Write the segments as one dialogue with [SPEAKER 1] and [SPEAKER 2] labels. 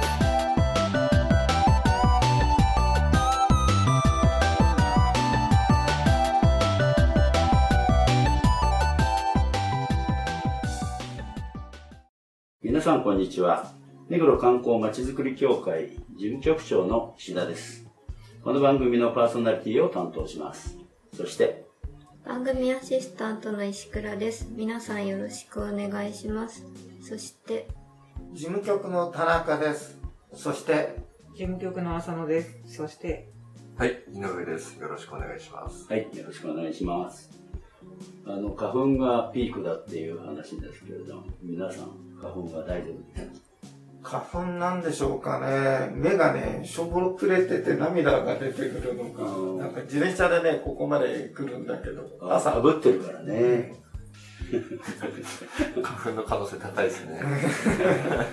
[SPEAKER 1] す。
[SPEAKER 2] 皆さんこんにちは。目黒観光まちづくり協会事務局長の石田です。この番組のパーソナリティを担当します。そして、
[SPEAKER 1] 番組アシスタントの石倉です皆さんよろしくお願いしますそして
[SPEAKER 3] 事務局の田中です。そして、
[SPEAKER 4] 事務局の浅野です。そして、
[SPEAKER 5] はい、井上です。よろしくお願いします。
[SPEAKER 2] はい、よろしくお願いします。あの、花粉がピークだっていう話ですけれども、皆さん、花粉は大丈夫ですか
[SPEAKER 3] 花粉なんでしょうかね。目がね、しょぼくれてて涙が出てくるのか
[SPEAKER 2] うん。
[SPEAKER 3] なんか自転車でね、ここまで来るんだけど、
[SPEAKER 2] 朝、
[SPEAKER 3] 朝、
[SPEAKER 2] ぶってるからね。
[SPEAKER 5] 花粉の可能性高いですね。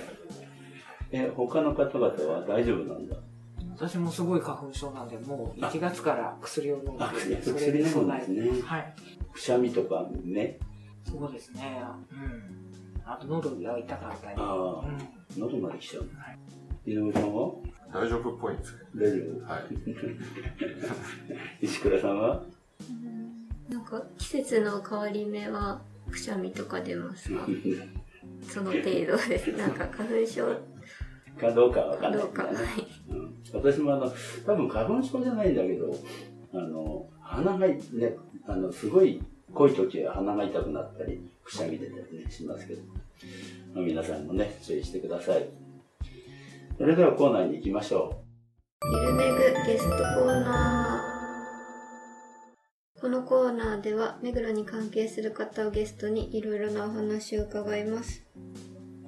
[SPEAKER 2] え、他の方々は大丈夫なんだ？
[SPEAKER 4] 私もすごい花粉症なんで、もう1月から薬を飲んでそれ
[SPEAKER 2] 薬飲むん
[SPEAKER 4] 備
[SPEAKER 2] ですね
[SPEAKER 4] えてはい。
[SPEAKER 2] くしゃみとか目
[SPEAKER 4] そうですね。うん。あと喉が痛かったり。
[SPEAKER 2] ああ。
[SPEAKER 4] うん。
[SPEAKER 2] 喉まで来ちゃう。の
[SPEAKER 4] はい。
[SPEAKER 2] 井上さんは？
[SPEAKER 5] 大丈夫っぽいんですけ
[SPEAKER 2] 大丈夫？
[SPEAKER 5] ど。はい。
[SPEAKER 2] 石倉さんは？
[SPEAKER 1] なんか季節の変わり目はくしゃみとか出ますか？その程度で。すなんか花粉症。
[SPEAKER 2] かどうかわかんない
[SPEAKER 1] どうかはい。
[SPEAKER 2] うん、私もあの多分花粉症じゃないんだけどあの鼻がねあのすごい濃い時は鼻が痛くなったりくしゃみ出たりねしますけど、まあ、皆さんもね注意してください。それではコーナーに行きましょう。
[SPEAKER 1] ゆるめぐゲストコーナー。このコーナーでは目黒に関係する方をゲストにいろいろなお話を伺います。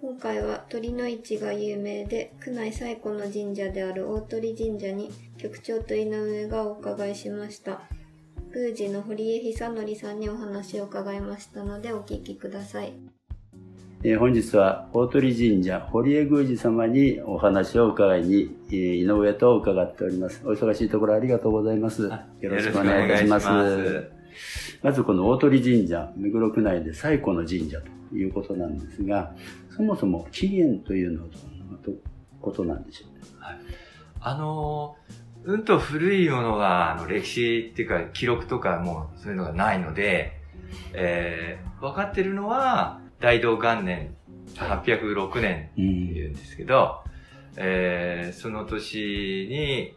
[SPEAKER 1] 今回は鳥の市が有名で区内最古の神社である大鳥神社に局長と井上がお伺いしました。宮司の堀江久則さんにお話を伺いましたのでお聞きください。
[SPEAKER 2] う、えー本日は大鳥神社堀江宮司様にお話を伺いに、えー井上と伺っております。お忙しいところありがとうございます。よろしくお願いいたします。
[SPEAKER 5] ます。
[SPEAKER 2] まずこの大鳥神社、目黒区内で最古の神社ということなんですが、そもそも起源というのはどんなことなんでしょう？
[SPEAKER 5] あのー、うんと古いものが、あの、歴史っていうか、記録とかもそういうのがないので、えー、分かってるのは、大道元年、806年っていうんですけど、えー、その年に、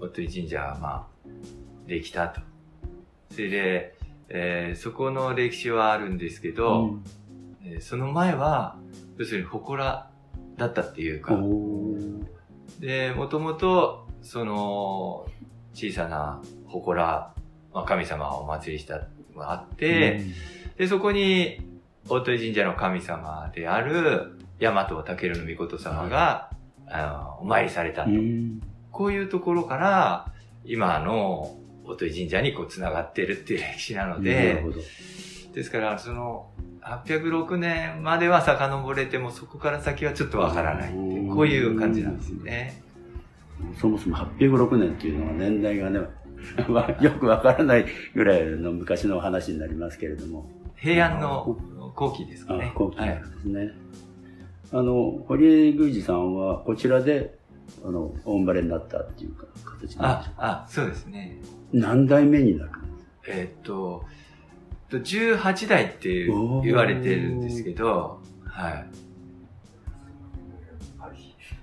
[SPEAKER 5] おとり神社は、まあ、できたと。それで、えー、そこの歴史はあるんですけど、えーその前は、要するに祠だったっていうか、
[SPEAKER 2] お
[SPEAKER 5] で、もともと、その、小さな祠、まあ、神様をお祭りしたのがあって、で、そこに、大鳥神社の神様である、大和武尊の御事様が、あの、お参りされたと。
[SPEAKER 2] うん
[SPEAKER 5] こういうところから、今の大鳥神社にこう繋がってるっていう歴史なので
[SPEAKER 2] ほ、ど。
[SPEAKER 5] ですから、その、806年までは遡れても、そこから先はちょっとわからないっていうこういう感じなんですよね。
[SPEAKER 2] そもそも806年っていうのは年代がね、まあよくわからないぐらいの昔の話になりますけれども、
[SPEAKER 5] 平安の後期ですか
[SPEAKER 2] あ
[SPEAKER 5] ね。
[SPEAKER 2] 後期。ですね。あの、堀江宮司さんはこちらで、あの、お生まれになったっていうか、形なんでしょ
[SPEAKER 5] あ、あ、そうですね。
[SPEAKER 2] う何代目になるんですか？
[SPEAKER 5] えーっと、と18代って言われてるんですけど、はい。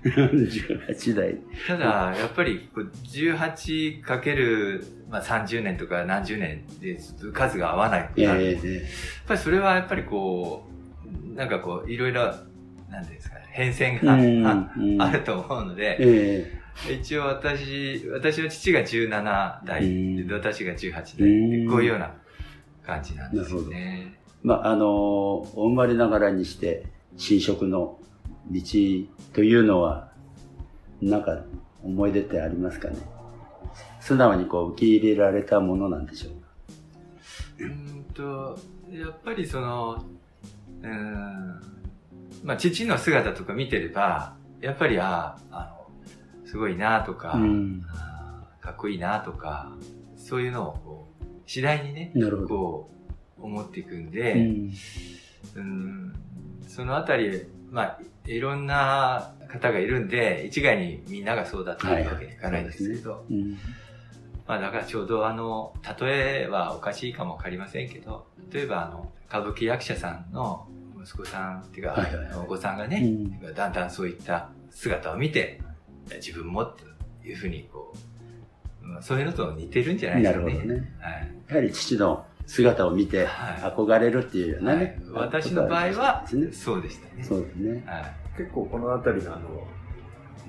[SPEAKER 2] 18代。
[SPEAKER 5] ただ、やっぱりこう18かける、まあ、30年とか何十年で数が合わないって
[SPEAKER 2] え
[SPEAKER 5] なるやっ
[SPEAKER 2] え
[SPEAKER 5] ぱりそれはやっぱりこう、なんかこう、いろいろ、なんですかね、変遷が、
[SPEAKER 2] うん
[SPEAKER 5] あると思うので、
[SPEAKER 2] え
[SPEAKER 5] 一応私、私の父が17代、
[SPEAKER 2] うん。
[SPEAKER 5] で私が18代こういうような感じなんですよね。
[SPEAKER 2] まあ、あの、お生まれながらにして、新職の道というのは、なんか思い出ってありますかね？素直にこう受け入れられたものなんでしょうか？
[SPEAKER 5] うーんと、やっぱりその、うーん、まあ、父の姿とか見てれば、やっぱり、ああ、あの、すごいなとか、
[SPEAKER 2] うん。
[SPEAKER 5] かっこいいなとか、そういうのをこう、次第にね、
[SPEAKER 2] なるほど。
[SPEAKER 5] こう、思っていくん
[SPEAKER 2] う
[SPEAKER 5] で、
[SPEAKER 2] ん。
[SPEAKER 5] うん、そのあたり、まあ、いろんな方がいるんで、一概にみんながそうだっていうわけにいかないんですけど、
[SPEAKER 2] うん。
[SPEAKER 5] まあだからちょうどあの、例えはおかしいかもわかりませんけど、例えばあの、歌舞伎役者さんの息子さんっていうか、
[SPEAKER 2] はいはいはい
[SPEAKER 5] お子さんがね、
[SPEAKER 2] うん
[SPEAKER 5] だんだんそういった姿を見て、自分もというふうにこう、うんそういうのと似てるんじゃないで
[SPEAKER 2] な
[SPEAKER 5] すかね。
[SPEAKER 2] るほどね。
[SPEAKER 5] はい
[SPEAKER 2] やはり父の姿を見て
[SPEAKER 5] はい
[SPEAKER 2] 憧れるっていうようなね。
[SPEAKER 5] はい私の場合は。そうでしたね。
[SPEAKER 2] そうですね。
[SPEAKER 5] はい
[SPEAKER 6] 結構この辺りのあの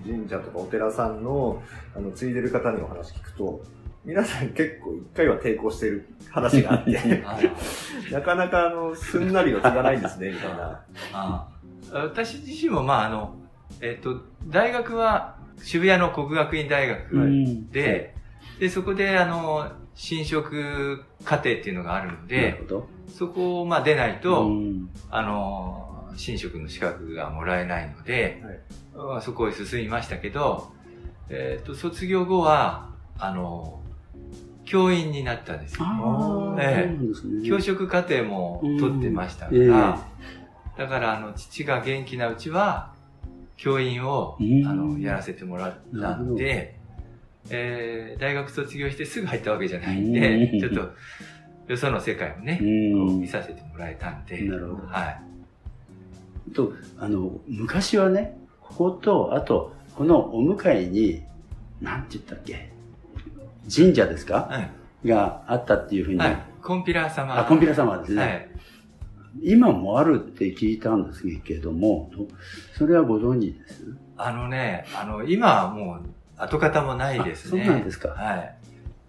[SPEAKER 6] 神社とかお寺さんのあの継いでる方にお話聞くと皆さん結構一回は抵抗してる話があって
[SPEAKER 5] あ
[SPEAKER 6] なかなかあのすんなりは継がないんですね みたいな
[SPEAKER 5] あ私自身もまああの、えっ、と、大学は渋谷の国学院大学
[SPEAKER 2] うん
[SPEAKER 5] で、で、そこであの、新職課程っていうのがあるので。そこをまあ出ないと、
[SPEAKER 2] うん。
[SPEAKER 5] あの、新職の資格がもらえないので、まあそこへ進みましたけど、えっ、と、卒業後は、あの、教員になったんですよ。
[SPEAKER 2] ね。
[SPEAKER 5] 教職課程も取ってましたか
[SPEAKER 2] うん。
[SPEAKER 5] ら、だから、あの、父が元気なうちは、教員を、
[SPEAKER 2] うん。
[SPEAKER 5] あの、やらせてもらったんで、えー大学卒業してすぐ入ったわけじゃないん
[SPEAKER 2] う
[SPEAKER 5] で、
[SPEAKER 2] ん
[SPEAKER 5] ちょっと、よその世界をね、見させてもらえたんで、
[SPEAKER 2] なるほど
[SPEAKER 5] はい。
[SPEAKER 2] と、あの、昔はね、ここと、あと、このお向かいに、なんて言ったっけ？神社ですか？
[SPEAKER 5] はい。
[SPEAKER 2] があったっていうふうに、
[SPEAKER 5] はい。コンピラ様。
[SPEAKER 2] あ、コンピラ様ですね。
[SPEAKER 5] はい。
[SPEAKER 2] 今もあるって聞いたんですけども、どそれはご存知です？
[SPEAKER 5] あのね、あの、今はもう、跡形もないですね。
[SPEAKER 2] あそうなんですか
[SPEAKER 5] はい。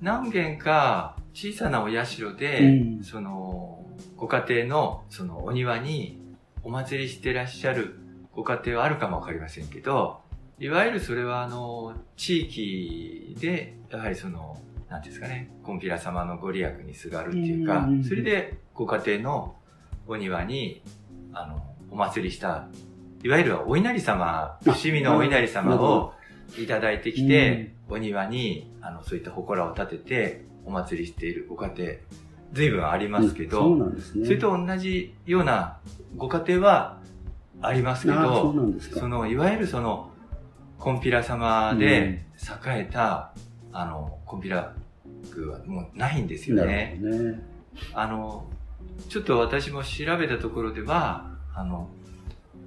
[SPEAKER 5] 何軒か、小さなお社で、
[SPEAKER 2] うん
[SPEAKER 5] その、ご家庭の、その、お庭に、お祭りしてらっしゃるご家庭はあるかもわかりませんけど、いわゆるそれは、あの、地域で、やはりその、なんですかね、コンピラ様のご利益にすがるっていうか
[SPEAKER 2] うん、
[SPEAKER 5] それで、ご家庭のお庭に、あの、お祭りした、いわゆるお稲荷様、伏見のお稲荷様をいただいてきて、お庭に、あの、そういった祠を建てて、お祭りしているご家庭、随分ありますけど、
[SPEAKER 2] うんそうなんですね。
[SPEAKER 5] それと同じようなご家庭はありますけ
[SPEAKER 2] あそう
[SPEAKER 5] ど、
[SPEAKER 2] なんですか。
[SPEAKER 5] その、いわゆるその、コンピラ様で栄えた、あの、コンピラ区はもうないんですよ
[SPEAKER 2] な
[SPEAKER 5] ね。
[SPEAKER 2] るほどね。
[SPEAKER 5] あの、ちょっと私も調べたところでは、あの、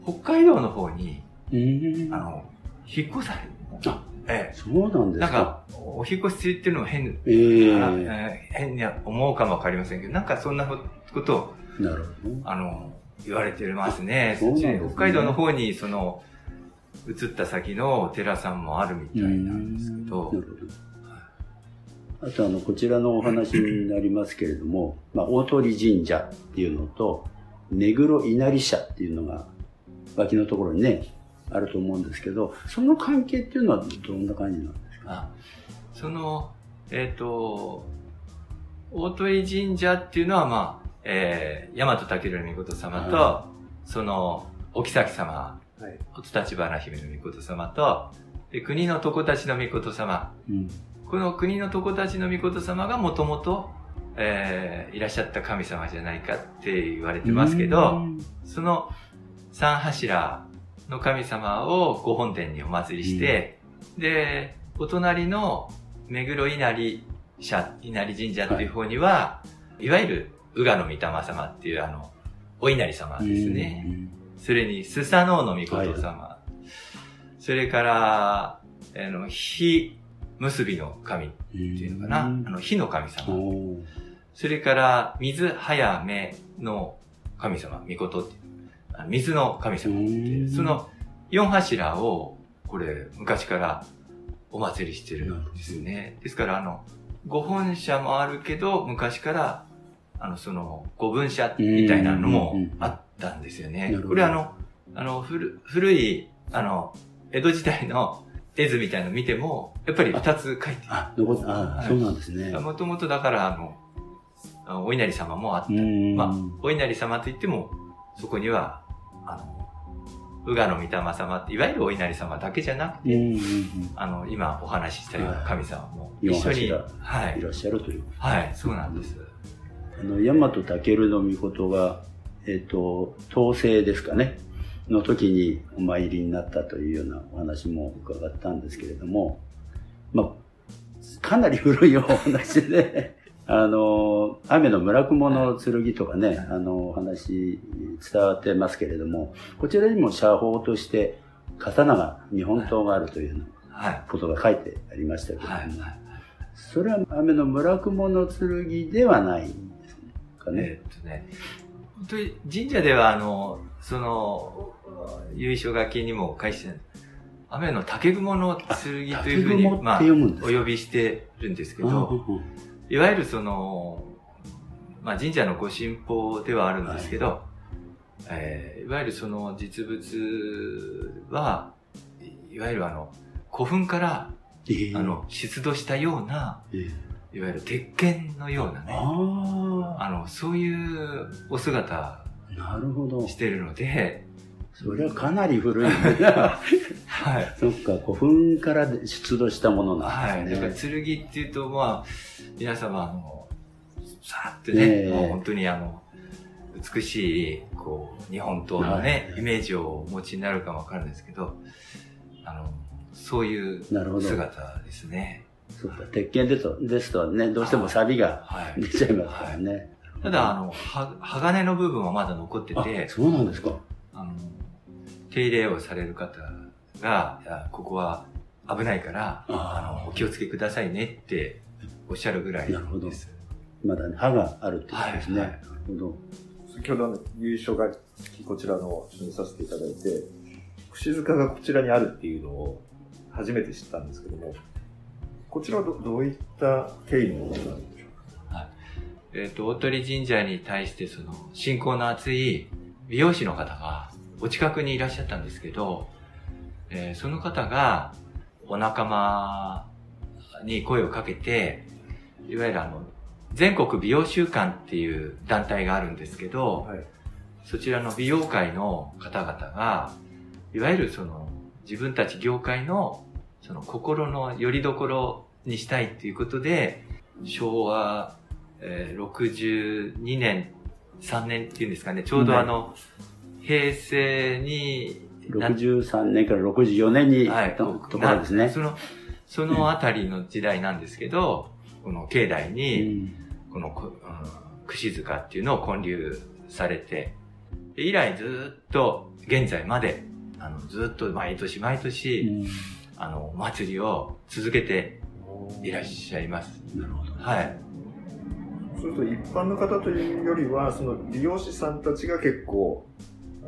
[SPEAKER 5] 北海道の方に、
[SPEAKER 2] うん
[SPEAKER 5] あの、引っ越される。
[SPEAKER 2] あ
[SPEAKER 5] え
[SPEAKER 2] そうなん
[SPEAKER 5] え。
[SPEAKER 2] ですか。
[SPEAKER 5] なんか、お引っ越しっていうのも変、
[SPEAKER 2] え
[SPEAKER 5] ー変に思うかもわかりませんけど、なんかそんなことを、
[SPEAKER 2] なるほど。
[SPEAKER 5] あの、言われてますね。
[SPEAKER 2] そうですね
[SPEAKER 5] 北海道の方に、その、移った先のお寺さんもあるみたいなんですけど
[SPEAKER 2] な、るほど。あと、あの、こちらのお話になりますけれども、まあ、大鳥神社っていうのと、目黒稲荷社っていうのが、脇のところにね、あると思うんですけど、その関係っていうのはどんな感じなんですか？
[SPEAKER 5] あその、えっ、と、大鳥神社っていうのは、まあ、えー、大和武尊の御様と、
[SPEAKER 2] は
[SPEAKER 5] その、お妃様、
[SPEAKER 6] はい。
[SPEAKER 5] おつ立花姫の御様と、で国の床立ちの御様、
[SPEAKER 2] うん。
[SPEAKER 5] この国の床立ちの御様がもともと、えー、いらっしゃった神様じゃないかって言われてますけど、その三柱の神様をご本殿にお祭りして、で、お隣の目黒稲荷社、稲荷神社っていう方には、い、わゆる宇賀の御霊様っていうあの、お稲荷様ですね。それに、スサノオノミコト様。それから、あの、火結びの神っ
[SPEAKER 2] って
[SPEAKER 5] いうのかな。あの、火の神様。それから、水早めの神様、御事って水の神様ってその四柱を、これ、昔からお祭りしてるんですよね。ですから、あの、五本社もあるけど、昔から、あの、その、五分社みたいなのもあったんですよね。これあの、あの、古古い、あの、江戸時代の絵図みたいの見ても、やっぱり二つ書いて
[SPEAKER 2] あ、残っあ、
[SPEAKER 5] はい。
[SPEAKER 2] そうなんですね。
[SPEAKER 5] もともとだから、あの、お稲荷様もあって、
[SPEAKER 2] うん。
[SPEAKER 5] まあ、お稲荷様といっても、そこには、あの、宇賀の御霊様って、いわゆるお稲荷様だけじゃなくて、
[SPEAKER 2] うんうん
[SPEAKER 5] あの、今お話ししたような神様も一
[SPEAKER 2] 四
[SPEAKER 5] 緒に、
[SPEAKER 2] 柱
[SPEAKER 5] はい
[SPEAKER 2] いらっしゃるという。
[SPEAKER 5] はい、そうなんです。
[SPEAKER 2] あの、大和武の御事が、えっ、と、統制ですかね、の時にお参りになったというようなお話も伺ったんですけれども、まあ、かなり古いお話で、あの、雨の村雲の剣とかね、あの、お話伝わってますけれども、こちらにも写法として、刀が、日本刀があるというよ。ことが書いてありましたけれども、
[SPEAKER 5] はい。はい
[SPEAKER 2] それは雨の村雲の剣ではないんですかね？
[SPEAKER 5] えーっとね、本当に神社では、あの、その、由緒書きにも書いて雨の竹雲の剣というふうに、まあ、お呼びしてるんですけ
[SPEAKER 2] うん
[SPEAKER 5] ど、いわゆるその、まあ神社のご神宝ではあるんですけど、えーいわゆるその実物は、いいわゆるあの、古墳から、
[SPEAKER 2] ええ。
[SPEAKER 5] あの、出土したような、
[SPEAKER 2] ええ。
[SPEAKER 5] いわゆる鉄剣のようなね、
[SPEAKER 2] あ
[SPEAKER 5] あの、そういうお姿
[SPEAKER 2] あ、なるほど。
[SPEAKER 5] してるので、
[SPEAKER 2] それはかなり古い。
[SPEAKER 5] はい。
[SPEAKER 2] そっか、古墳から出土したものな
[SPEAKER 5] はい。だから
[SPEAKER 2] んですね。
[SPEAKER 5] 剣っていうと、まあ、皆様、あの、さーってね、
[SPEAKER 2] ええ
[SPEAKER 5] もう本当にあの、美しい、こう、日本刀のね、
[SPEAKER 2] はい
[SPEAKER 5] イメージをお持ちになるかもわかるんですけど、あの、そういう。姿ですね。
[SPEAKER 2] そっか、鉄拳ですとですとね、どうしても錆が
[SPEAKER 5] はい。
[SPEAKER 2] 出ちゃいますからね。
[SPEAKER 5] ただ、あの、は、鋼の部分はまだ残って
[SPEAKER 2] あ
[SPEAKER 5] て、
[SPEAKER 2] そうなんですか。
[SPEAKER 5] あの、手入れをされる方が、いやここは危ないから、
[SPEAKER 2] あ
[SPEAKER 5] の、お気をつけくださいねっておっしゃるぐらい
[SPEAKER 2] なるほど
[SPEAKER 5] です。
[SPEAKER 2] まだね歯があるってことですね。
[SPEAKER 5] はい
[SPEAKER 2] なるほど。
[SPEAKER 6] 先ほどあの優勝がこちらの一緒にさせていただいて、串塚がこちらにあるっていうのを初めて知ったんですけども、こちらはどどういった経緯のものなんでしょ
[SPEAKER 5] えっ、と、大鳥神社に対してその、信仰の厚い美容師の方がお近くにいらっしゃったんですけど、えーその方がお仲間に声をかけて、いわゆるあの、全国美容習慣っていう団体があるんですけど、
[SPEAKER 6] はい。
[SPEAKER 5] そちらの美容界の方々が、いわゆるその自分たち業界のその心の拠り所にしたいっていうことで、昭和、えー62年、3年っていうんですかね、ちょうどあの、平成にな
[SPEAKER 2] 63年から64年に、
[SPEAKER 5] はい、
[SPEAKER 2] とところですね。
[SPEAKER 5] なその、そのあたりの時代なんですけど、この境内
[SPEAKER 2] う
[SPEAKER 5] に、
[SPEAKER 2] ん
[SPEAKER 5] この、こうん串塚っていうのを建立されて、で以来ずっと現在まで、あの、ずっと毎年毎年、あの、お祭りを続けていらっしゃいます。
[SPEAKER 2] なるほど。
[SPEAKER 5] はい。
[SPEAKER 6] そうすると一般の方というよりは、その美容師さんたちが結構、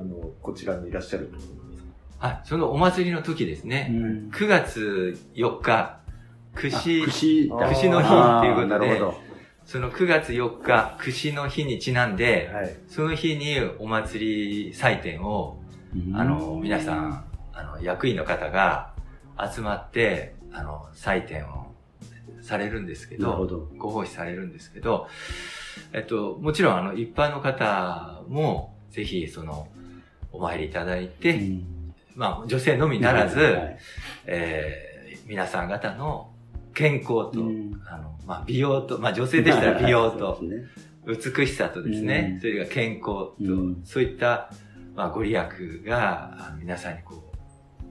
[SPEAKER 6] あの、こちらにいらっしゃるってことですか
[SPEAKER 5] はい。そのお祭りの時ですね。
[SPEAKER 2] うん
[SPEAKER 5] 9月4日、串
[SPEAKER 2] あ、串
[SPEAKER 5] の日っていうことで
[SPEAKER 2] なるほ
[SPEAKER 5] その9月4日、串の日にちなんで、
[SPEAKER 6] はい。
[SPEAKER 5] その日にお祭り祭典を、
[SPEAKER 2] ど。
[SPEAKER 5] あの、皆さん、あの、役員の方が集まって、あの、祭典をされるんですけど、
[SPEAKER 2] ど。
[SPEAKER 5] ご奉仕されるんですけど、えっと、もちろん、あの、一般の方も、ぜひ、その、お参りいただいて、
[SPEAKER 2] うん。
[SPEAKER 5] まあ、女性のみならず、
[SPEAKER 2] はい
[SPEAKER 5] えー皆さん方の健康と、
[SPEAKER 2] うん。
[SPEAKER 5] あの、まあ、美容と、まあ、女性でしたら美容と 美しさとですね、
[SPEAKER 2] うん。
[SPEAKER 5] それから健康と、
[SPEAKER 2] うん。
[SPEAKER 5] そういった、まあ、ご利益が皆さんにこ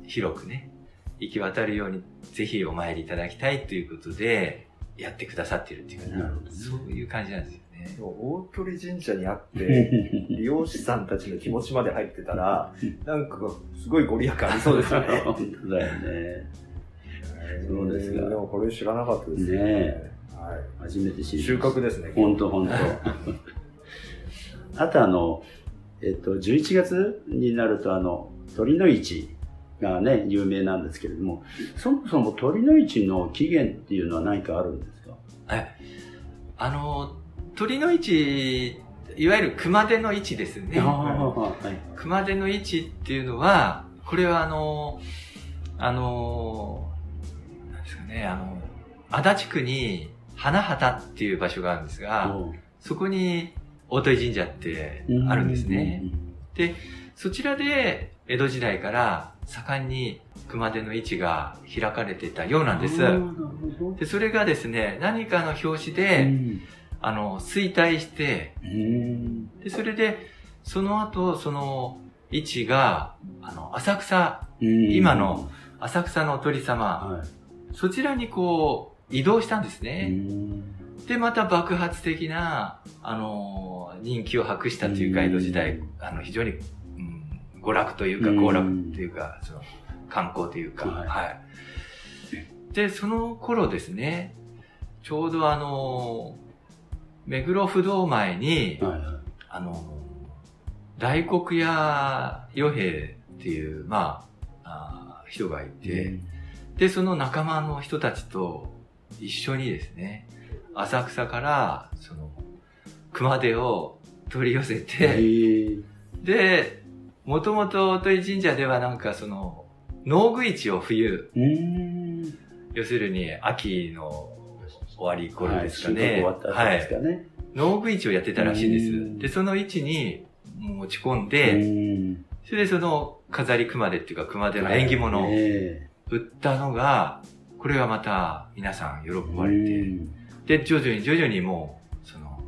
[SPEAKER 5] う、広くね、行き渡るように、ぜひお参りいただきたいということで、やってくださってるっていう
[SPEAKER 2] ね。
[SPEAKER 5] そういう感じなんですよね。
[SPEAKER 6] 大鳥神社にあって、美容師さんたちの気持ちまで入ってたら、なんか、すごいご利益ありそうですよね。
[SPEAKER 2] だよね。そうですか
[SPEAKER 6] でもこれ知らなかったです
[SPEAKER 2] ねえ
[SPEAKER 6] は
[SPEAKER 2] 初めて知
[SPEAKER 6] い。
[SPEAKER 2] り
[SPEAKER 6] 収穫ですね。
[SPEAKER 2] 本当本当。あとあの、えっと、11月になるとあの、鳥の市がね、有名なんですけれども、そもそも鳥の市の起源っていうのは何かあるんですか？
[SPEAKER 5] はい。あの、鳥の位置、いわゆる熊手の位置ですね。
[SPEAKER 2] はい。
[SPEAKER 5] 熊手の位置っていうのは、これはあの、あの、なんですかね、あの、足立区に花畑っていう場所があるんですが、そこに大鳥神社ってあるんですね。。で、そちらで、江戸時代から盛んに熊手の位置が開かれてたようなんです。
[SPEAKER 2] あーなるほど。
[SPEAKER 5] で、それがですね、何かの表紙
[SPEAKER 2] う
[SPEAKER 5] で、
[SPEAKER 2] ん
[SPEAKER 5] あの、衰退して、
[SPEAKER 2] うん。
[SPEAKER 5] で、それで、その後、その位置が、あの、浅草、今の浅草のお鳥様、
[SPEAKER 2] は
[SPEAKER 5] そちらにこう、移動したんです
[SPEAKER 2] い。
[SPEAKER 5] ね。
[SPEAKER 2] うん
[SPEAKER 5] で、また爆発的な、あのー人気を博したというか、
[SPEAKER 2] うん
[SPEAKER 5] 江戸時代、あの、非常に、うん、娯楽というか、
[SPEAKER 2] うん
[SPEAKER 5] 行楽というか、その、観光というか、
[SPEAKER 2] はい
[SPEAKER 5] はい。で、その頃ですね、ちょうどあのー目黒不動前に、
[SPEAKER 2] はいはい。
[SPEAKER 5] あのー大黒屋与兵っていう、まあ、あー人がいて、で、その仲間の人たちと一緒にですね、浅草から、その、熊手を取り寄せ
[SPEAKER 2] へ
[SPEAKER 5] て、
[SPEAKER 2] ー
[SPEAKER 5] で、もともと鳥神社ではなんかその、農具市を冬、
[SPEAKER 2] うん。
[SPEAKER 5] 要するに秋の終わり頃ですか
[SPEAKER 2] はい終
[SPEAKER 5] ね。
[SPEAKER 2] わった後ですかね。
[SPEAKER 5] 農具市をやってたらしいです。で、その位置に持ち込ん
[SPEAKER 2] う
[SPEAKER 5] で、
[SPEAKER 2] ん
[SPEAKER 5] それでその飾り熊手っていうか熊手の縁起物を
[SPEAKER 2] え
[SPEAKER 5] 売ったのが、これがまた皆さん喜
[SPEAKER 2] え
[SPEAKER 5] ばれて、
[SPEAKER 2] うん
[SPEAKER 5] で、徐々に徐々にもう、その、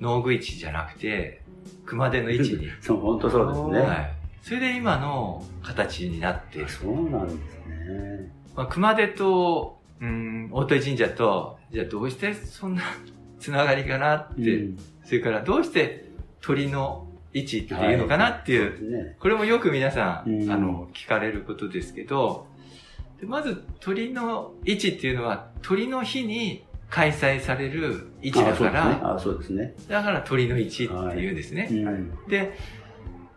[SPEAKER 5] 農具市じゃなくて、熊手の位置に。
[SPEAKER 2] そう、本当そうですね。
[SPEAKER 5] はい。それで今の形になって。
[SPEAKER 2] そうなんですね。
[SPEAKER 5] まあ、熊手と、うん、大鳥神社と、じゃあどうしてそんな つながりかなって、
[SPEAKER 2] うん。
[SPEAKER 5] それからどうして鳥の位置っていうのかなっていう、
[SPEAKER 2] そうですね。
[SPEAKER 5] これもよく皆さん、
[SPEAKER 2] うん。
[SPEAKER 5] あの、聞かれることですけど、でまず鳥の位置っていうのは鳥の日に開催される位置だから、
[SPEAKER 2] あ、そうですね。
[SPEAKER 5] だから鳥の位置っていうんですね。
[SPEAKER 2] あそうで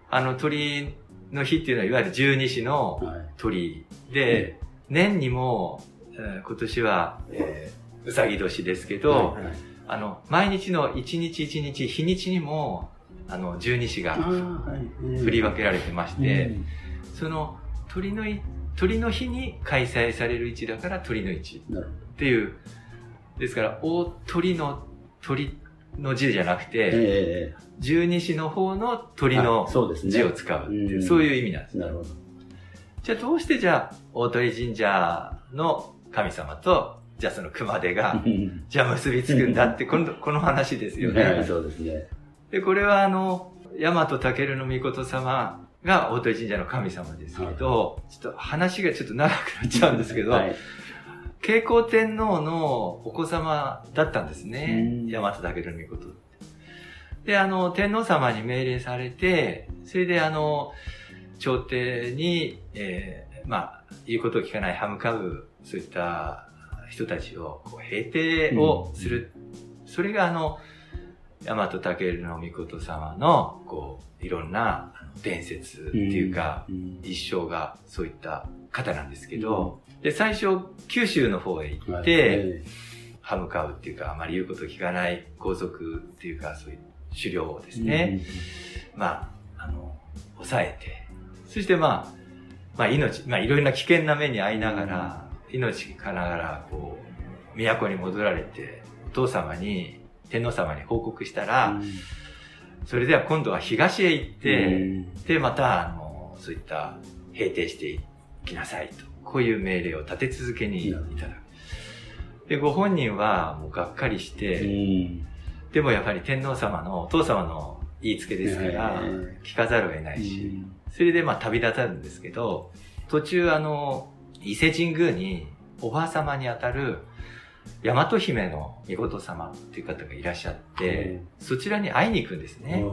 [SPEAKER 5] あの鳥の日っていうのは、いわゆる十二支の
[SPEAKER 2] はい。
[SPEAKER 5] 鳥で、年にも、えー今年は、えーうさぎ年ですけど、
[SPEAKER 2] はいはい。
[SPEAKER 5] あの、毎日の一日一日、日にちにも、あの、十二支が振り分けられてまして、
[SPEAKER 2] うん。
[SPEAKER 5] その鳥のい、鳥の日に開催される位置だから鳥の位置っていう、ですから、大鳥の鳥の字じゃなくて、
[SPEAKER 2] え
[SPEAKER 5] 十二支の方の鳥
[SPEAKER 2] え
[SPEAKER 5] の
[SPEAKER 2] あそうですね。
[SPEAKER 5] 字を使うっていう、
[SPEAKER 2] うん。
[SPEAKER 5] そういう意味なんです。
[SPEAKER 2] なるほど。
[SPEAKER 5] じゃあどうしてじゃあ、大鳥神社の神様と、じゃあその熊手が、
[SPEAKER 2] うん
[SPEAKER 5] じゃあ結びつくんだって、この、この話ですよね。
[SPEAKER 2] はい、そうですね。
[SPEAKER 5] で、これはあの、大和武の御事様が大鳥神社の神様ですけど、ちょっと話がちょっと長くなっちゃうんですけど、
[SPEAKER 2] はい。
[SPEAKER 5] 慶光天皇のお子様だったんですね
[SPEAKER 2] うん。
[SPEAKER 5] 大和武の御事って。で、あの、天皇様に命令されて、それであの、朝廷に、えーまあ、言うことを聞かない歯向かう、そういった人たちをこう平定をする。それがあの、大和武の御事様の、こう、いろんな伝説っていうか、
[SPEAKER 2] うん、
[SPEAKER 5] 一生がそういった方なんですけど、で、最初、九州の方へ行
[SPEAKER 2] はい
[SPEAKER 5] って、
[SPEAKER 2] え
[SPEAKER 5] 歯向かうっていうか、あまり言うことを聞かない皇族っていうか、そういう狩猟をです
[SPEAKER 2] え
[SPEAKER 5] ね、まあ、あの、抑えて、そしてまあ、まあ命、まあいろいろな危険な目に遭いながら、命からがら、こう、都に戻られて、お父様に、天皇様に報告したら、それでは今度は東へ行って、で、また、あの、そういった、平定していきなさいと。こういう命令を立て続けにいただく。で、ご本人はもうがっかりし
[SPEAKER 2] う
[SPEAKER 5] て、
[SPEAKER 2] ん。
[SPEAKER 5] でもやっぱり天皇様の、お父様の言いつけですから
[SPEAKER 2] え、
[SPEAKER 5] 聞かざるを得ないし、それでまあ旅立たるんですけど、途中あの、伊勢神宮におばあ様にあたる大和姫の御事様っていう方がいらっしゃって、そちらに会いに行くんですね。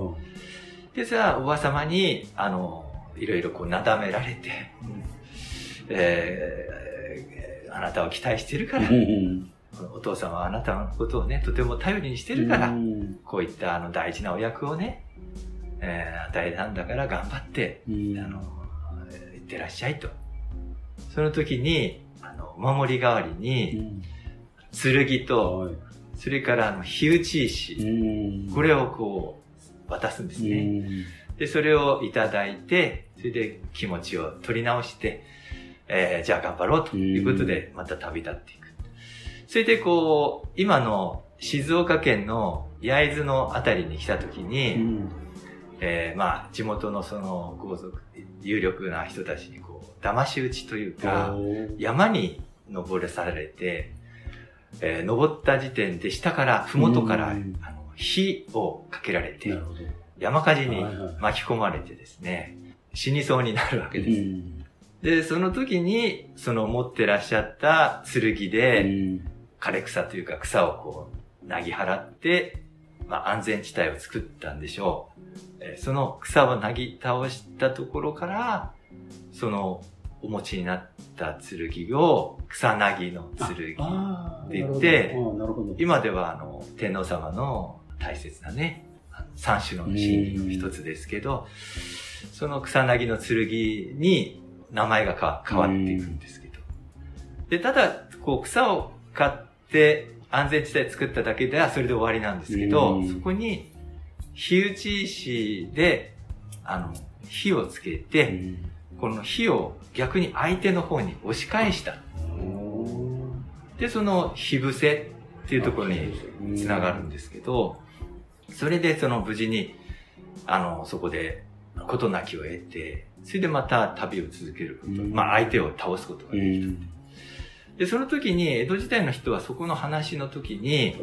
[SPEAKER 5] でさ、おばあ様に、あの、いろいろこうなだめられて、えーあなたを期待してるから、お父様はあなたのことをね、とても頼りにしてるから、こういったあの大事なお役をね、えー与えたんだから頑張って、あの、えー行ってらっしゃいと。その時に、あの、お守り代わりに、剣と、それからあの、火打ち石、これをこう、渡すんですね。で、それをいただいて、それで気持ちを取り直して、えーじゃあ頑張ろうということで、また旅立っていく。それでこう、今の静岡県の焼津のあたりに来た時に、えーまあ、地元のその豪族有力な人たちにこう、騙し討ちというか、山に登らされて、えー登った時点で下から、麓から、あの
[SPEAKER 2] うん、
[SPEAKER 5] 火をかけられて。山火事に巻き込まれてですね、死にそうになるわけです。
[SPEAKER 2] ん。
[SPEAKER 5] で、その時に、その持ってらっしゃった剣で、
[SPEAKER 2] うん
[SPEAKER 5] 枯れ草というか草をこう、なぎ払って、まあ安全地帯を作ったんでしょう。えーその草をなぎ倒したところから、そのお持ちになった剣を草なぎの剣。って言って。今ではあの、天皇様の大切なね、三種の神器の一つですけど、その草薙の剣に名前がか変わっていくんですけど。で、ただ、こう草を買って安全地帯作っただけではそれで終わりなんですけど
[SPEAKER 2] うん、
[SPEAKER 5] そこに火打ち石で、あの、火をつけ
[SPEAKER 2] う
[SPEAKER 5] て、
[SPEAKER 2] ん
[SPEAKER 5] この火を逆に相手の方に押し返した。で、その火伏せっていうところにつながるんですけど、それでその無事に、あの、そこで事なきを得て、それでまた旅を続けること、
[SPEAKER 2] うん
[SPEAKER 5] まあ相手を倒すことが
[SPEAKER 2] う
[SPEAKER 5] できる。
[SPEAKER 2] ん。
[SPEAKER 5] で、その時に、江戸時代の人はそこの話の時に、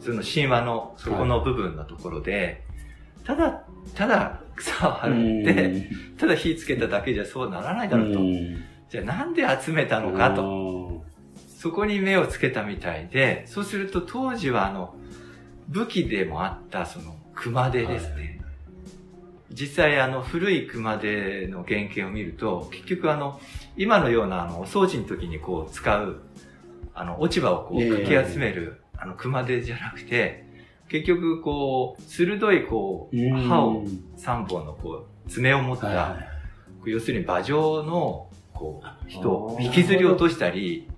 [SPEAKER 5] その神話のそこの部分のところで、ただ、ただ草を払って、ただ火つけただけじゃそうならないだろうと。じゃあなんで集めたのかと。
[SPEAKER 2] と。
[SPEAKER 5] そこに目をつけたみたいで、そうすると当時はあの、武器でもあったその熊手ですね。実際あの古い熊手の原型を見ると、結局あの、今のようなあの、お掃除の時にこう使う、あの、落ち葉をこ
[SPEAKER 2] ええ
[SPEAKER 5] うかき集める、あの熊手じゃなくて、結局こう、鋭いこう、刃を3本のこう、爪を持った、
[SPEAKER 2] は
[SPEAKER 5] 要するに馬上の、こう、人を引きずり落としたり、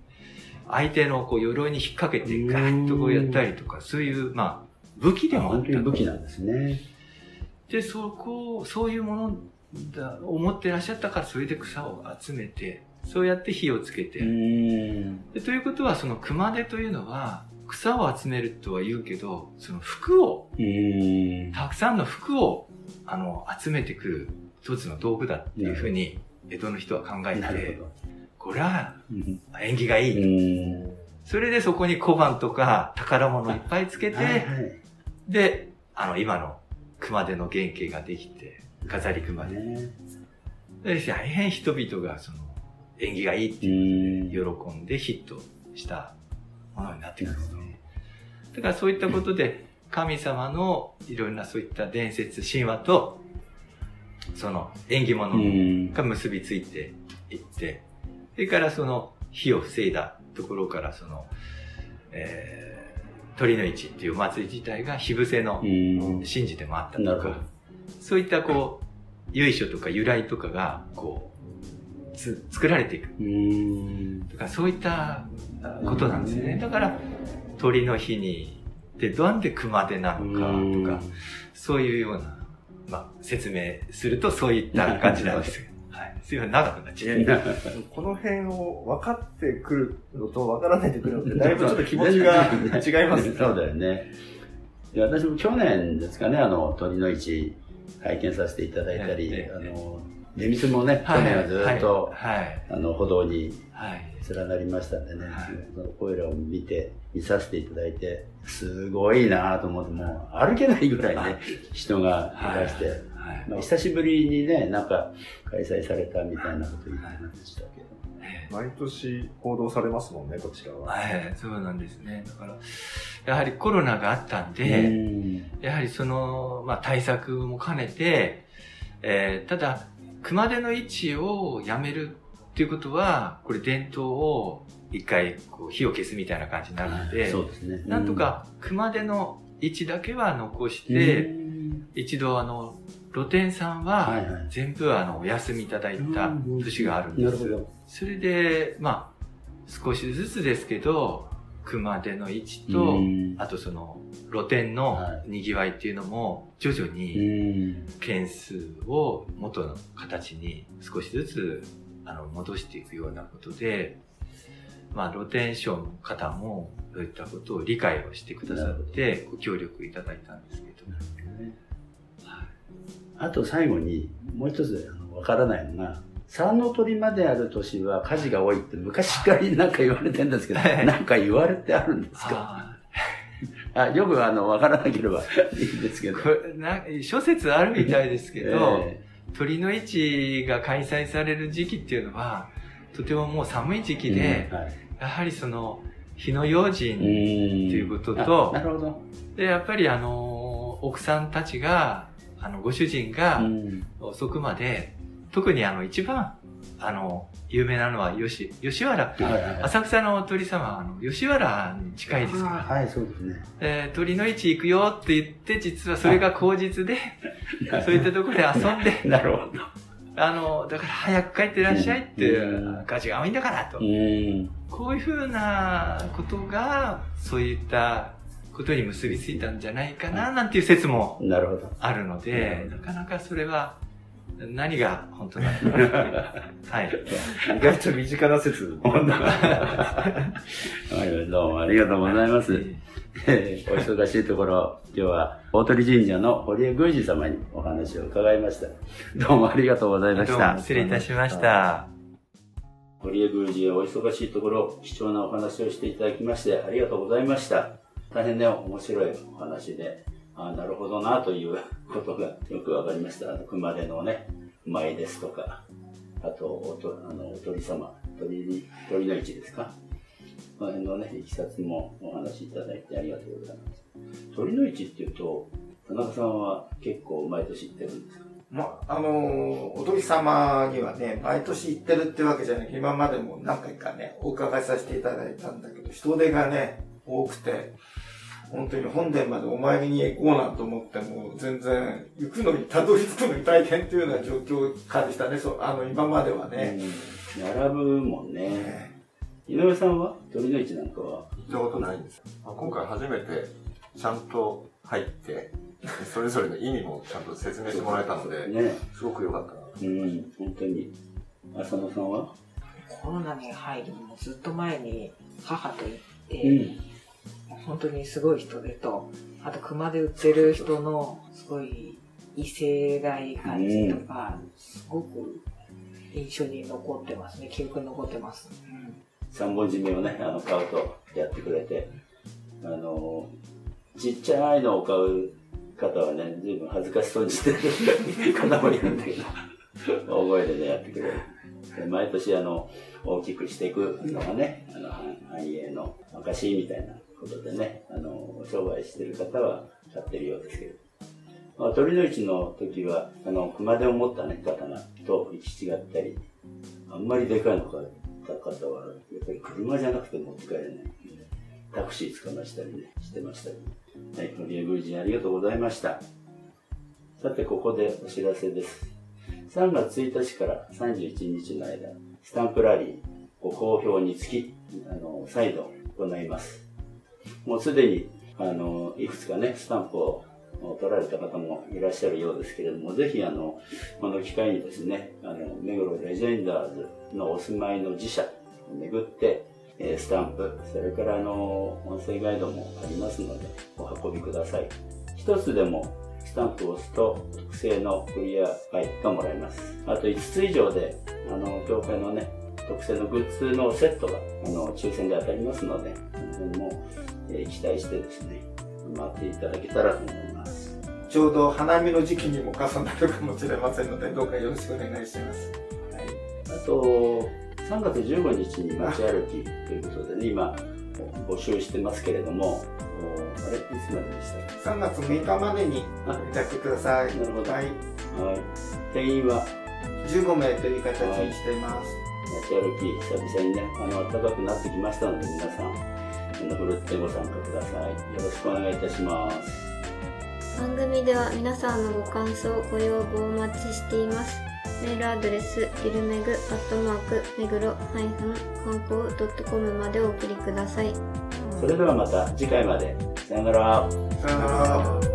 [SPEAKER 5] 相手のこう鎧に引っ掛けてガーッとこうやったりとか、そういう、まあ、武器
[SPEAKER 2] い。
[SPEAKER 5] でもあった。
[SPEAKER 2] 武器なんですね。
[SPEAKER 5] で、そこを、そういうものだ、思ってらっしゃったから、それで草を集めて、そうやって火をつけて、ということは、その熊手というのは、草を集めるとは言うけど、その服を、
[SPEAKER 2] うん。
[SPEAKER 5] たくさんの服を、あの、集めてくる一つの道具だっていうふうに、江戸の人は考えて。これは
[SPEAKER 2] うん
[SPEAKER 5] 縁起がいい。
[SPEAKER 2] うん。
[SPEAKER 5] それでそこに小判とか宝物いっぱいつけて、
[SPEAKER 2] はいはい
[SPEAKER 5] で、あの、今の熊手の原型ができて、飾り熊手。
[SPEAKER 2] ね
[SPEAKER 5] で大変人々がその、縁起がいいって
[SPEAKER 2] うん。
[SPEAKER 5] 喜んでヒットしたものになってくるんですね。だからそういったことで、神様のいろんなそういった伝説、神話と、その縁起物
[SPEAKER 2] うん。
[SPEAKER 5] が結びついていって、それからその火を防いだところからその、えー、鳥の市っていうお祭り自体が火伏せの
[SPEAKER 2] うん。
[SPEAKER 5] 神事でもあったとか、そういったこう、由緒とか由来とかが、こう、つ作られていく。からそういったことなんですよね。だから、鳥の日に、で、なんで熊手なのかとか、そういうような、まあ、説明するとそういった感じなんですよ。はい。すいません、長くなっちゃった。
[SPEAKER 6] この辺を分かってくるのと分からないでくるのって、だいぶちょっと気持ちが 違いますね。
[SPEAKER 2] そうだよね。いや私も去年ですかね、あの、鳥の市拝見させていただいたり、
[SPEAKER 5] ええ
[SPEAKER 2] あの、出店もね、去年はずっと、
[SPEAKER 5] はい。
[SPEAKER 2] あの、歩道に
[SPEAKER 5] はい。
[SPEAKER 2] 連なりましたんでね、
[SPEAKER 5] はい
[SPEAKER 2] そのこれらを見て、見させていただいて、すごいなと思って、もう歩けないぐらいね、人がいらして、
[SPEAKER 5] はい。
[SPEAKER 2] まあ、久しぶりにね、なんか開催されたみたいなこと言ってましたけど。
[SPEAKER 6] 毎年報道されますもんね、こちらは。
[SPEAKER 5] はい、そうなんですね。だから、やはりコロナがあったん
[SPEAKER 2] う
[SPEAKER 5] で、
[SPEAKER 2] ん
[SPEAKER 5] やはりその、まあ対策も兼ねて、えーただ、熊手の位置をやめるっていうことは、これ伝統を一回こう火を消すみたいな感じになるので、
[SPEAKER 2] そうですね。
[SPEAKER 5] なんとか熊手の位置だけは残し
[SPEAKER 2] うん、
[SPEAKER 5] て、
[SPEAKER 2] うん
[SPEAKER 5] 一度あの、露店さんは、
[SPEAKER 2] はいはい。
[SPEAKER 5] 全部あの、お休みいただいた年があるんです。
[SPEAKER 2] なるほど。
[SPEAKER 5] それで、まあ、少しずつですけど、熊手の位置と、
[SPEAKER 2] うん
[SPEAKER 5] あとその、露店の
[SPEAKER 2] はい
[SPEAKER 5] 賑わいっていうのも、徐々
[SPEAKER 2] う
[SPEAKER 5] に
[SPEAKER 2] ん
[SPEAKER 5] 件数を元の形に少しずつ、あの、戻していくようなことで、まあ、露店商の方も、そういったことを理解をしてくださって、ご協力いただいたんですけど、はい。
[SPEAKER 2] あと最後に、もう一つあのわからないのが、三の鳥まである年は火事が多いって昔からなんか言われてるんですけど、なんか言われてあるんですか？
[SPEAKER 5] あ
[SPEAKER 2] あよくあの、わからなければいいんですけど。
[SPEAKER 5] ーこれな諸説あるみたいですけど、
[SPEAKER 2] え
[SPEAKER 5] 鳥の市が開催される時期っていうのは、とてももう寒い時
[SPEAKER 2] え
[SPEAKER 5] 期で、
[SPEAKER 2] うんはい
[SPEAKER 5] やはりその、火の用心
[SPEAKER 2] とい
[SPEAKER 5] いうことと
[SPEAKER 2] なるほど。
[SPEAKER 5] で、やっぱりあの、奥さんたちが、あの、ご主人が
[SPEAKER 2] うん
[SPEAKER 5] 遅くまで、特にあの、一番、あの、有名なのは吉、吉原。
[SPEAKER 2] はいはい
[SPEAKER 5] 浅草のお鳥様は、あの、吉原に近いですから。
[SPEAKER 2] はい、そうですね。
[SPEAKER 5] えー鳥の市行くよって言って、実はそれが口実で、そういったところで遊んで、
[SPEAKER 2] なるほど。
[SPEAKER 5] あの、だから早く帰ってらっしゃいって
[SPEAKER 2] うん、
[SPEAKER 5] 価値が多いんだからと
[SPEAKER 2] う。ん。
[SPEAKER 5] こういうふうなことが、そういったことに結びついたんじゃないかな、なんていう説も。あるので、なかなかそれは、何が本当なのかっていう。はい。
[SPEAKER 6] 意外と身近な説。
[SPEAKER 2] はい、どうもありがとうございます。えーお忙しいところ、今日は大鳥神社の堀江宮司様にお話を伺いました。どうもありがとうございました。
[SPEAKER 5] 失礼いたしました。
[SPEAKER 2] 堀江宮司へお忙しいところ、貴重なお話をしていただきましてありがとうございました。大変ね、面白いお話で、あなるほどなという ことがよくわかりました。あの熊手のね、舞ですとか、あと、おとあのお鳥様、鳥に、鳥の市ですか？この辺のね、いきさつもお話しいただいてありがとうございます。鳥の市っていうと、田中さんは結構毎年行ってるんですか？
[SPEAKER 3] まあ、あのーお鳥様にはね、毎年行ってるってわけじゃない今までも何回かね、お伺いさせていただいたんだけど、人手がね、多くて、本当に本殿までお参りに行こうなんて思っても、全然行くのに、たどり着くのに大変っていうような状況下でしたね、そう、あの、今まではね。
[SPEAKER 2] うん並ぶもんね。井上さんは鳥の市なんかは？
[SPEAKER 7] 行ったことないんです今回初めてちゃんと入って、それぞれの意味もちゃんと説明してもらえたので、
[SPEAKER 2] ね。
[SPEAKER 7] すごく良かったな。
[SPEAKER 2] うん、本当に。浅野さんは？
[SPEAKER 4] コロナに入るもずっと前に母と行って、
[SPEAKER 2] うん。
[SPEAKER 4] 本当にすごい人手と、あと熊で売ってる人のすごい威勢がいい感じとか、すごく印象に残ってますね。記憶に残ってます。うん。
[SPEAKER 2] 三本締めをね、あの、買うとやってくれて、あの、ちっちゃいのを買う方はね、随分恥ずかしそうにしてる。方もいるんだけど、大声でね、やってくれる。で毎年、あの、大きくしていくのがね、あの、繁繁栄の証みたいなことでね、あの、商売してる方は買ってるようですけど。まあ、鳥の市の時は、あの、熊手を持ったね、方が、と行き違ったり、あんまりでかいの買った方は、やっぱり車じゃなくて持って帰れない。タクシー捕ましたりね、してましたり。はい、堀江宮司ありがとうございました。さて、ここでお知らせです。3月1日から31日の間、スタンプラリーご好評につき、あの、再度行います。もうすでに、あの、いくつかね、スタンプを取られた方もいらっしゃるようですけれども、ぜひ、あの、この機会にですね、あの、目黒レジェンダーズのお住まいの自社を巡って、えスタンプ、それからあの、音声ガイドもありますので、お運びください。一つでもスタンプを押すと特製のクリアファイルがもらえます。あと5つ以上で、あの、教会のね、特製のグッズのセットが、あの、抽選で当たりますので、その辺も、えー期待してですね、待っていただけたらと思います。
[SPEAKER 3] ちょうど花見の時期にも重なるかもしれませんので、どうかよろしくお願いします。
[SPEAKER 2] はい。あと、3月15日に街歩きということでね、今、募集してますけれども、おあれ？いつまででしたっ
[SPEAKER 3] 3月6日までに
[SPEAKER 2] あ
[SPEAKER 3] やってください。
[SPEAKER 2] なるほど
[SPEAKER 3] はい。
[SPEAKER 2] けはい。定員は
[SPEAKER 3] ？15名という形にしています。
[SPEAKER 2] 街歩き、久々にね、あの、暖かくなってきましたので、皆さん、あの、ふるってご参加ください。よろしくお願いいたします。
[SPEAKER 1] 番組では皆さんのご感想、ご要望をお待ちしています。メールアドレス、ゆるめぐ、アットマーク、めぐろ、ハイフン、観光ドットコムまでお送りください。
[SPEAKER 2] それではまた次回まで。さよなら。
[SPEAKER 3] さよなら。